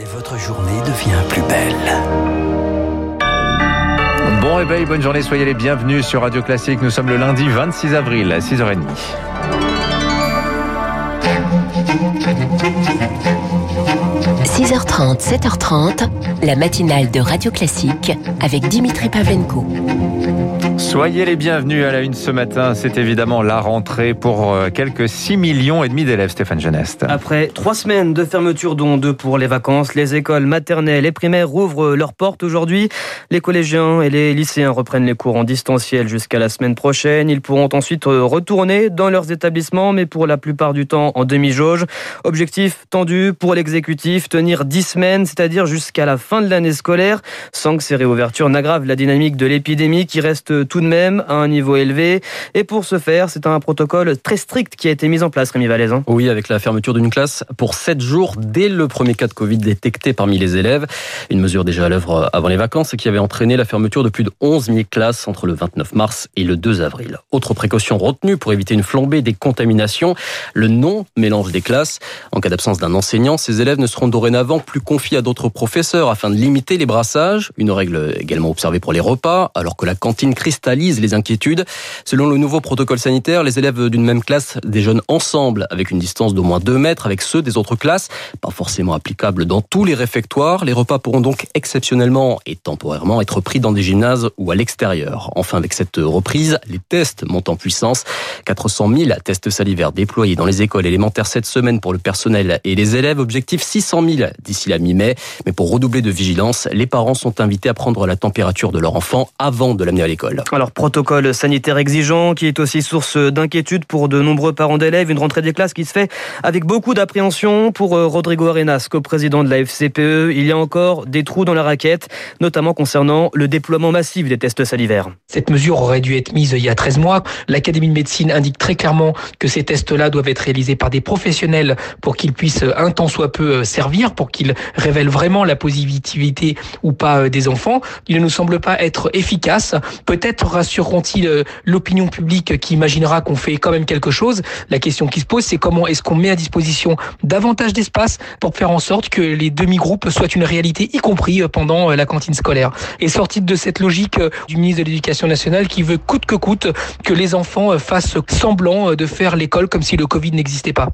Et votre journée devient plus belle. Bon réveil, bonne journée, soyez les bienvenus sur Radio Classique. Nous sommes le lundi 26 avril à 6h30. – 6h30, 7h30, la matinale de Radio Classique avec Dimitri Pavlenko. Soyez les bienvenus à la une ce matin. C'est évidemment la rentrée pour euh, quelques 6 millions et demi d'élèves, Stéphane Geneste. Après trois semaines de fermeture, dont deux pour les vacances, les écoles maternelles et primaires rouvrent leurs portes aujourd'hui. Les collégiens et les lycéens reprennent les cours en distanciel jusqu'à la semaine prochaine. Ils pourront ensuite euh, retourner dans leurs établissements, mais pour la plupart du temps en demi-jauge. Objectif tendu pour l'exécutif, tenir 10 semaines, c'est-à-dire jusqu'à la fin de l'année scolaire, sans que ces réouvertures n'aggravent la dynamique de l'épidémie qui reste tout de même à un niveau élevé. Et pour ce faire, c'est un protocole très strict qui a été mis en place, Rémi Valaisan. Oui, avec la fermeture d'une classe pour 7 jours dès le premier cas de Covid détecté parmi les élèves. Une mesure déjà à l'œuvre avant les vacances qui avait entraîné la fermeture de plus de 11 000 classes entre le 29 mars et le 2 avril. Autre précaution retenue pour éviter une flambée des contaminations, le non-mélange des classes. En cas d'absence d'un enseignant, ces élèves ne seront dorénavant plus confiés à d'autres professeurs afin de limiter les brassages. Une règle également observée pour les repas, alors que la cantine cristallise les inquiétudes. Selon le nouveau protocole sanitaire, les élèves d'une même classe déjeunent ensemble avec une distance d'au moins 2 mètres avec ceux des autres classes, pas forcément applicable dans tous les réfectoires. Les repas pourront donc exceptionnellement et temporairement être pris dans des gymnases ou à l'extérieur. Enfin, avec cette reprise, les tests montent en puissance. 400 000 tests salivaires déployés dans les écoles élémentaires cette semaine pour le personnel et les élèves. Objectif 600 000 d'ici la mi-mai. Mais pour redoubler de vigilance, les parents sont invités à prendre la température de leur enfant avant de l'amener à l'école. Alors, protocole sanitaire exigeant qui est aussi source d'inquiétude pour de nombreux parents d'élèves. Une rentrée des classes qui se fait avec beaucoup d'appréhension pour euh, Rodrigo Arenas, co-président de la FCPE. Il y a encore des trous dans la raquette, notamment concernant le déploiement massif des tests salivaires. Cette mesure aurait dû être mise il y a 13 mois. L'Académie de médecine indique très clairement que ces tests-là doivent être réalisés par des professionnels pour qu'ils puissent un temps soit peu euh, servir, pour qu'ils révèlent vraiment la positivité ou pas euh, des enfants. Il ne nous semble pas être efficace. Peut-être rassureront-ils euh, l'opinion publique qui imaginera qu'on fait quand même quelque chose. La question qui se pose, c'est comment est-ce qu'on met à disposition davantage d'espace pour faire en sorte que les demi-groupes soient une réalité, y compris pendant la cantine scolaire. Et sorti de cette logique du ministre de l'Éducation nationale qui veut coûte que coûte que les enfants fassent semblant de faire l'école comme si le Covid n'existait pas.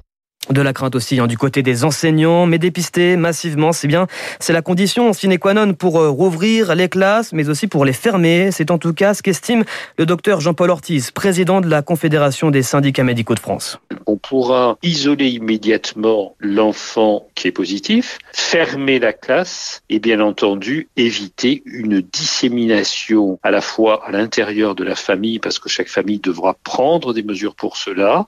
De la crainte aussi hein, du côté des enseignants, mais dépister massivement, c'est bien, c'est la condition sine qua non pour euh, rouvrir les classes, mais aussi pour les fermer. C'est en tout cas ce qu'estime le docteur Jean-Paul Ortiz, président de la Confédération des syndicats médicaux de France. On pourra isoler immédiatement l'enfant qui est positif, fermer la classe et bien entendu éviter une dissémination à la fois à l'intérieur de la famille, parce que chaque famille devra prendre des mesures pour cela,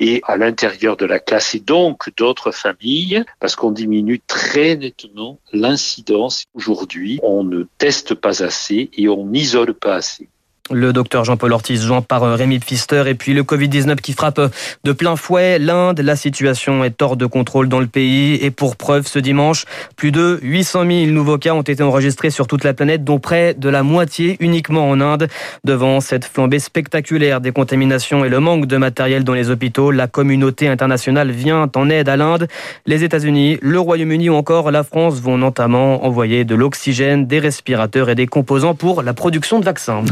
et à l'intérieur de la classe donc d'autres familles parce qu'on diminue très nettement l'incidence. Aujourd'hui, on ne teste pas assez et on n'isole pas assez. Le docteur Jean-Paul Ortiz, joint par euh, Rémi Pfister, et puis le Covid-19 qui frappe euh, de plein fouet l'Inde. La situation est hors de contrôle dans le pays. Et pour preuve, ce dimanche, plus de 800 000 nouveaux cas ont été enregistrés sur toute la planète, dont près de la moitié uniquement en Inde. Devant cette flambée spectaculaire des contaminations et le manque de matériel dans les hôpitaux, la communauté internationale vient en aide à l'Inde. Les États-Unis, le Royaume-Uni ou encore la France vont notamment envoyer de l'oxygène, des respirateurs et des composants pour la production de vaccins.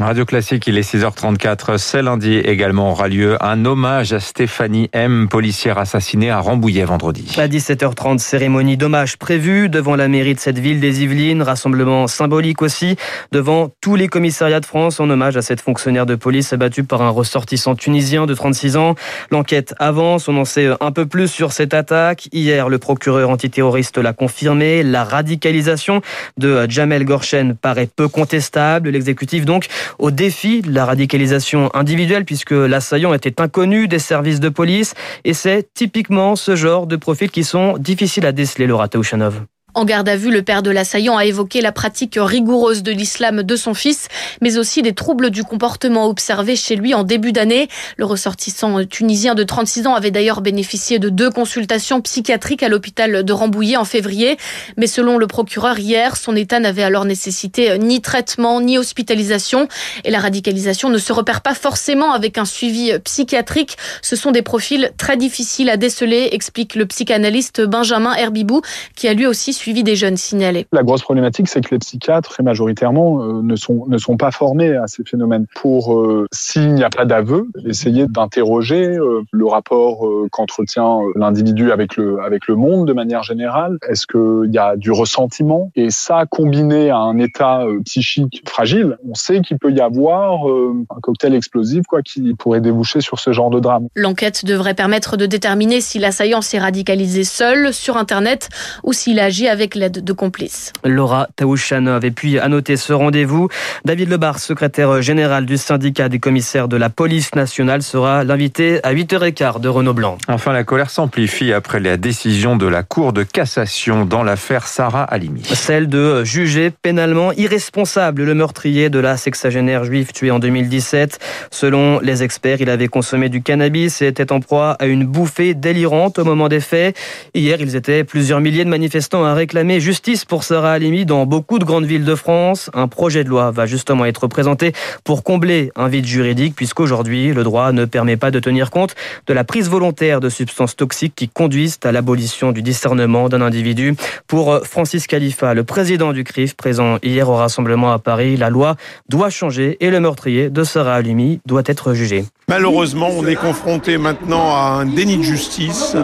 Il est 6h34. Ce lundi également aura lieu un hommage à Stéphanie M, policière assassinée à Rambouillet vendredi. À 17h30, cérémonie d'hommage prévue devant la mairie de cette ville des Yvelines. Rassemblement symbolique aussi devant tous les commissariats de France en hommage à cette fonctionnaire de police abattue par un ressortissant tunisien de 36 ans. L'enquête avance. On en sait un peu plus sur cette attaque. Hier, le procureur antiterroriste l'a confirmé. La radicalisation de Jamel Gorchen paraît peu contestable. L'exécutif donc au défi la radicalisation individuelle puisque l'assaillant était inconnu des services de police et c'est typiquement ce genre de profils qui sont difficiles à déceler, Laura Taouchanov. En garde à vue, le père de l'assaillant a évoqué la pratique rigoureuse de l'islam de son fils, mais aussi des troubles du comportement observés chez lui en début d'année. Le ressortissant tunisien de 36 ans avait d'ailleurs bénéficié de deux consultations psychiatriques à l'hôpital de Rambouillet en février. Mais selon le procureur hier, son état n'avait alors nécessité ni traitement ni hospitalisation. Et la radicalisation ne se repère pas forcément avec un suivi psychiatrique. Ce sont des profils très difficiles à déceler, explique le psychanalyste Benjamin Herbibou, qui a lui aussi suivi suivi des jeunes signalés. La grosse problématique, c'est que les psychiatres, très majoritairement, euh, ne sont, ne sont pas formés à ces phénomènes. Pour, euh, s'il n'y a pas d'aveu, essayer d'interroger euh, le rapport qu'entretient l'individu avec le, avec le monde de manière générale. Est-ce qu'il y a du ressentiment? Et ça, combiné à un état psychique fragile, on sait qu'il peut y avoir un cocktail explosif quoi, qui pourrait déboucher sur ce genre de drame. L'enquête devrait permettre de déterminer si l'assaillant s'est radicalisé seul sur Internet ou s'il agit avec l'aide de complices. Laura Taouchanov. Et puis, à noter ce rendez-vous, David Lebar, secrétaire général du syndicat des commissaires de la police nationale, sera l'invité à 8h15 de Renault Blanc. Enfin, la colère s'amplifie après la décision de la Cour de cassation dans l'affaire Sarah Halimi. Celle de juger pénalement irresponsable le meurtrier de la sexagénaire juive tuée en 2017. Selon les experts, il avait consommé du cannabis et était en proie à une bouffée délirante au moment des faits. Hier, ils étaient plusieurs milliers de manifestants à réclamer justice pour Sarah Halimi dans beaucoup de grandes villes de France. Un projet de loi va justement être présenté pour combler un vide juridique puisqu'aujourd'hui, le droit ne permet pas de tenir compte de la prise volontaire de substances toxiques qui conduisent à l'abolition du discernement d'un individu. Pour Francis Khalifa, le président du CRIF, présent hier au rassemblement à Paris, la loi doit changer et le meurtrier de Sarah Halimi doit être jugé. Malheureusement, on est confronté maintenant à un déni de justice.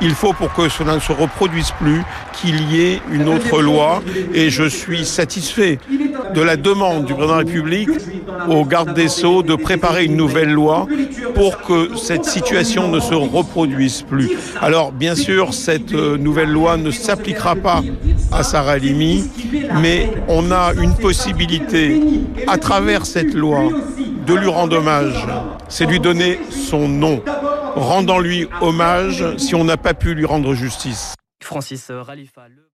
Il faut pour que cela ne se reproduise plus qu'il y ait une autre loi et je suis satisfait de la demande du président de la République au garde des Sceaux de préparer une nouvelle loi pour que cette situation ne se reproduise plus. Alors bien sûr, cette nouvelle loi ne s'appliquera pas à Sarah Halimi, mais on a une possibilité à travers cette loi de lui rendre hommage, c'est lui donner son nom. Rendant-lui hommage si on n'a pas pu lui rendre justice.